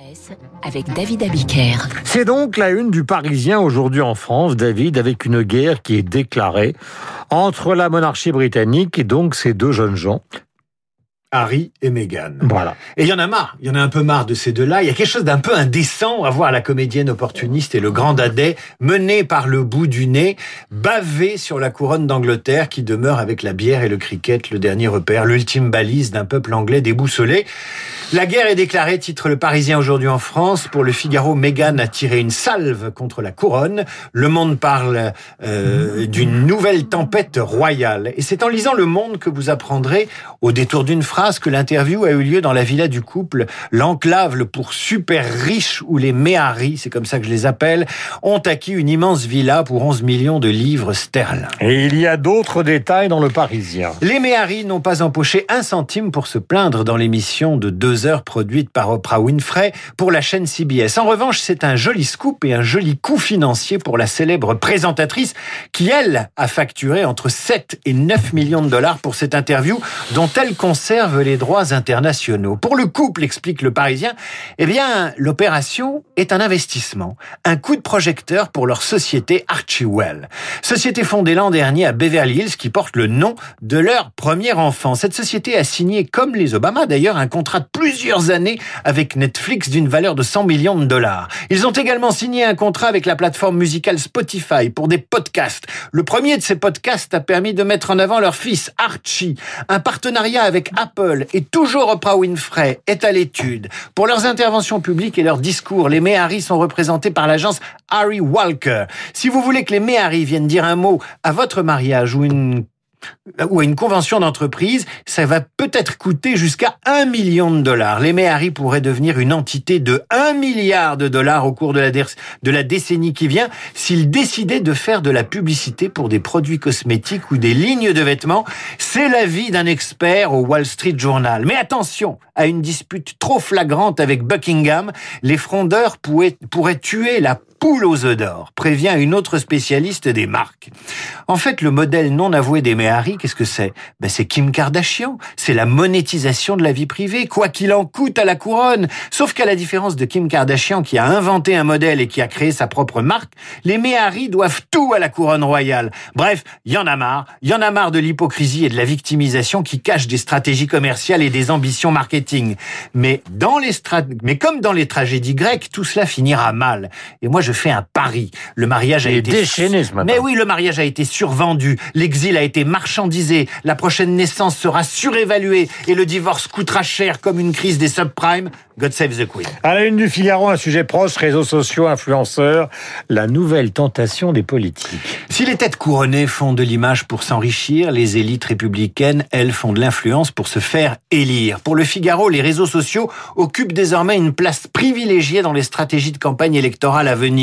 presse avec David Abiker. C'est donc la une du Parisien aujourd'hui en France, David, avec une guerre qui est déclarée entre la monarchie britannique et donc ces deux jeunes gens. Harry et Meghan. Voilà. Et il y en a marre, il y en a un peu marre de ces deux-là. Il y a quelque chose d'un peu indécent à voir la comédienne opportuniste et le grand dadais mené par le bout du nez, bavé sur la couronne d'Angleterre qui demeure avec la bière et le cricket le dernier repère, l'ultime balise d'un peuple anglais déboussolé. La guerre est déclarée, titre le Parisien aujourd'hui en France. Pour le Figaro, Meghan a tiré une salve contre la couronne. Le Monde parle euh, d'une nouvelle tempête royale. Et c'est en lisant Le Monde que vous apprendrez, au détour d'une phrase, que l'interview a eu lieu dans la villa du couple, l'enclave le pour super riche où les Méharis, c'est comme ça que je les appelle, ont acquis une immense villa pour 11 millions de livres sterling. Et il y a d'autres détails dans le Parisien. Les Méharis n'ont pas empoché un centime pour se plaindre dans l'émission de deux heures produite par Oprah Winfrey pour la chaîne CBS. En revanche, c'est un joli scoop et un joli coup financier pour la célèbre présentatrice qui, elle, a facturé entre 7 et 9 millions de dollars pour cette interview dont elle conserve les droits internationaux. Pour le couple, explique le Parisien, eh bien, l'opération est un investissement, un coup de projecteur pour leur société Archewell. Société fondée l'an dernier à Beverly Hills qui porte le nom de leur premier enfant. Cette société a signé, comme les Obama d'ailleurs, un contrat de plusieurs années avec Netflix d'une valeur de 100 millions de dollars. Ils ont également signé un contrat avec la plateforme musicale Spotify pour des podcasts. Le premier de ces podcasts a permis de mettre en avant leur fils Archie. Un partenariat avec Apple et toujours Oprah Winfrey est à l'étude. Pour leurs interventions publiques et leurs discours, les Méharis sont représentés par l'agence Harry Walker. Si vous voulez que les Méharis viennent dire un mot à votre mariage ou une ou à une convention d'entreprise, ça va peut-être coûter jusqu'à un million de dollars. Les Méhari pourraient devenir une entité de 1 milliard de dollars au cours de la, décennie qui vient s'ils décidaient de faire de la publicité pour des produits cosmétiques ou des lignes de vêtements. C'est l'avis d'un expert au Wall Street Journal. Mais attention à une dispute trop flagrante avec Buckingham. Les frondeurs pourraient tuer la poule aux œufs d'or, prévient une autre spécialiste des marques. En fait, le modèle non avoué des Méhari, qu'est-ce que c'est? Ben, C'est Kim Kardashian. C'est la monétisation de la vie privée, quoi qu'il en coûte à la couronne. Sauf qu'à la différence de Kim Kardashian, qui a inventé un modèle et qui a créé sa propre marque, les Méhari doivent tout à la couronne royale. Bref, il y en a marre. Il y en a marre de l'hypocrisie et de la victimisation qui cachent des stratégies commerciales et des ambitions marketing. Mais dans les mais comme dans les tragédies grecques, tout cela finira mal. Et moi, je je fais un pari. Le mariage a été déchaîné ce Mais oui, le mariage a été survendu, l'exil a été marchandisé, la prochaine naissance sera surévaluée et le divorce coûtera cher comme une crise des subprimes. God save the Queen. À la une du Figaro, un sujet proche, réseaux sociaux, influenceurs, la nouvelle tentation des politiques. Si les têtes couronnées font de l'image pour s'enrichir, les élites républicaines, elles, font de l'influence pour se faire élire. Pour le Figaro, les réseaux sociaux occupent désormais une place privilégiée dans les stratégies de campagne électorale à venir.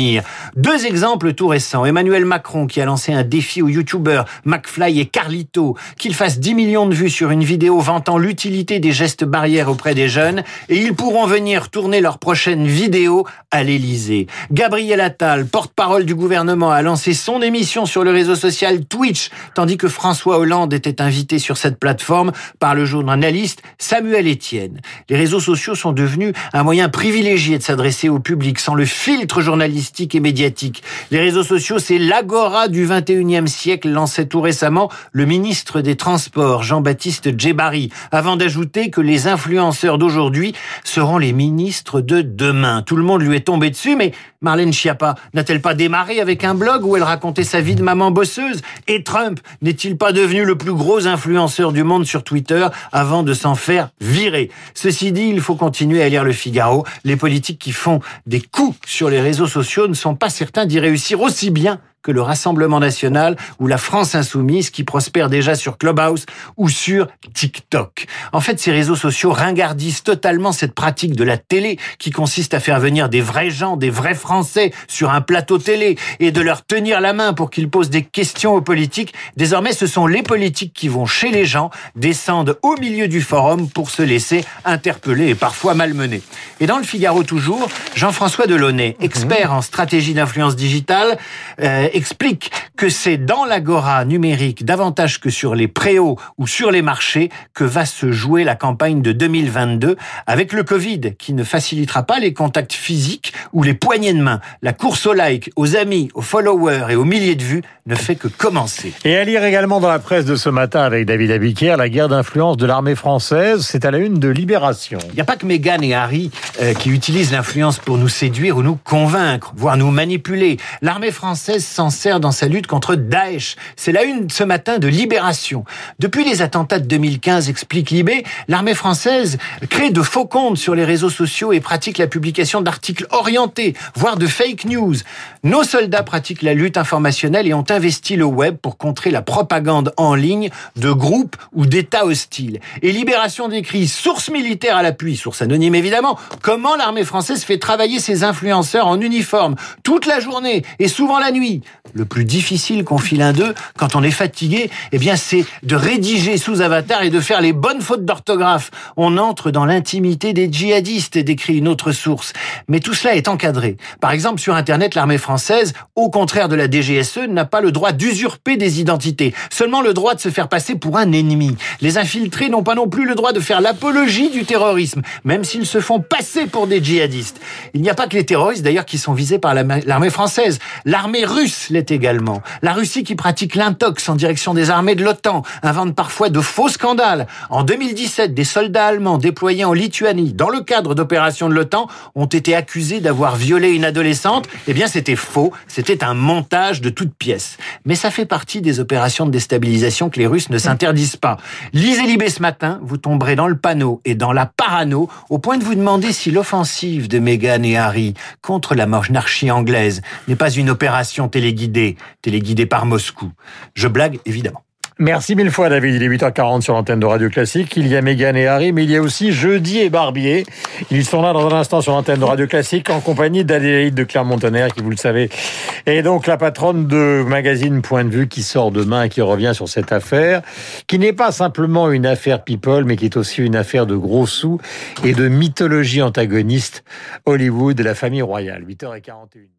Deux exemples tout récents. Emmanuel Macron qui a lancé un défi aux youtubeurs McFly et Carlito qu'ils fassent 10 millions de vues sur une vidéo vantant l'utilité des gestes barrières auprès des jeunes et ils pourront venir tourner leur prochaine vidéo à l'Élysée. Gabriel Attal, porte-parole du gouvernement, a lancé son émission sur le réseau social Twitch, tandis que François Hollande était invité sur cette plateforme par le journaliste Samuel Etienne. Les réseaux sociaux sont devenus un moyen privilégié de s'adresser au public sans le filtre journalistique et. Les réseaux sociaux, c'est l'agora du 21e siècle, lançait tout récemment le ministre des Transports, Jean-Baptiste Djebari, avant d'ajouter que les influenceurs d'aujourd'hui seront les ministres de demain. Tout le monde lui est tombé dessus, mais Marlène Schiappa n'a-t-elle pas démarré avec un blog où elle racontait sa vie de maman bosseuse? Et Trump n'est-il pas devenu le plus gros influenceur du monde sur Twitter avant de s'en faire virer? Ceci dit, il faut continuer à lire le Figaro. Les politiques qui font des coups sur les réseaux sociaux ne sont pas certains d'y réussir aussi bien que le Rassemblement national ou la France insoumise qui prospère déjà sur Clubhouse ou sur TikTok. En fait, ces réseaux sociaux ringardisent totalement cette pratique de la télé qui consiste à faire venir des vrais gens, des vrais Français sur un plateau télé et de leur tenir la main pour qu'ils posent des questions aux politiques. Désormais, ce sont les politiques qui vont chez les gens, descendent au milieu du forum pour se laisser interpeller et parfois malmener. Et dans le Figaro toujours, Jean-François Delaunay, expert en stratégie d'influence digitale, euh, explique que c'est dans l'agora numérique, davantage que sur les préaux ou sur les marchés, que va se jouer la campagne de 2022, avec le Covid qui ne facilitera pas les contacts physiques ou les poignées de main. La course aux likes, aux amis, aux followers et aux milliers de vues ne fait que commencer. Et à lire également dans la presse de ce matin avec David Abiquière, la guerre d'influence de l'armée française, c'est à la une de Libération. Il n'y a pas que Meghan et Harry euh, qui utilisent l'influence pour nous séduire ou nous convaincre, voire nous manipuler. L'armée française sert dans sa lutte contre Daesh. C'est la une ce matin de Libération. Depuis les attentats de 2015, explique Libé, l'armée française crée de faux comptes sur les réseaux sociaux et pratique la publication d'articles orientés, voire de fake news. Nos soldats pratiquent la lutte informationnelle et ont investi le web pour contrer la propagande en ligne de groupes ou d'États hostiles. Et Libération décrit, source militaire à l'appui, source anonyme évidemment, comment l'armée française fait travailler ses influenceurs en uniforme toute la journée et souvent la nuit. Le plus difficile qu'on file un d'eux quand on est fatigué, eh bien, c'est de rédiger sous avatar et de faire les bonnes fautes d'orthographe. On entre dans l'intimité des djihadistes, décrit une autre source. Mais tout cela est encadré. Par exemple, sur Internet, l'armée française, au contraire de la DGSE, n'a pas le droit d'usurper des identités, seulement le droit de se faire passer pour un ennemi. Les infiltrés n'ont pas non plus le droit de faire l'apologie du terrorisme, même s'ils se font passer pour des djihadistes. Il n'y a pas que les terroristes d'ailleurs qui sont visés par l'armée française. L'armée russe l'est également. La Russie qui pratique l'intox en direction des armées de l'OTAN invente parfois de faux scandales. En 2017, des soldats allemands déployés en Lituanie dans le cadre d'opérations de l'OTAN ont été accusés d'avoir violé une adolescente. Eh bien, c'était faux. C'était un montage de toutes pièces. Mais ça fait partie des opérations de déstabilisation que les Russes ne s'interdisent pas. Lisez Libé ce matin, vous tomberez dans le panneau et dans la parano au point de vous demander si l'offensive de Meghan et Harry contre la monarchie anglaise n'est pas une opération téléguidée, téléguidée par Moscou. Je blague évidemment. Merci mille fois David, il est 8h40 sur l'antenne de Radio Classique. Il y a Mégane et Harry, mais il y a aussi Jeudi et Barbier. Ils sont là dans un instant sur l'antenne de Radio Classique en compagnie d'Adélaïde de Clermont-Tonnerre qui vous le savez est donc la patronne de magazine Point de Vue qui sort demain et qui revient sur cette affaire qui n'est pas simplement une affaire people mais qui est aussi une affaire de gros sous et de mythologie antagoniste Hollywood et la famille royale. 8h41.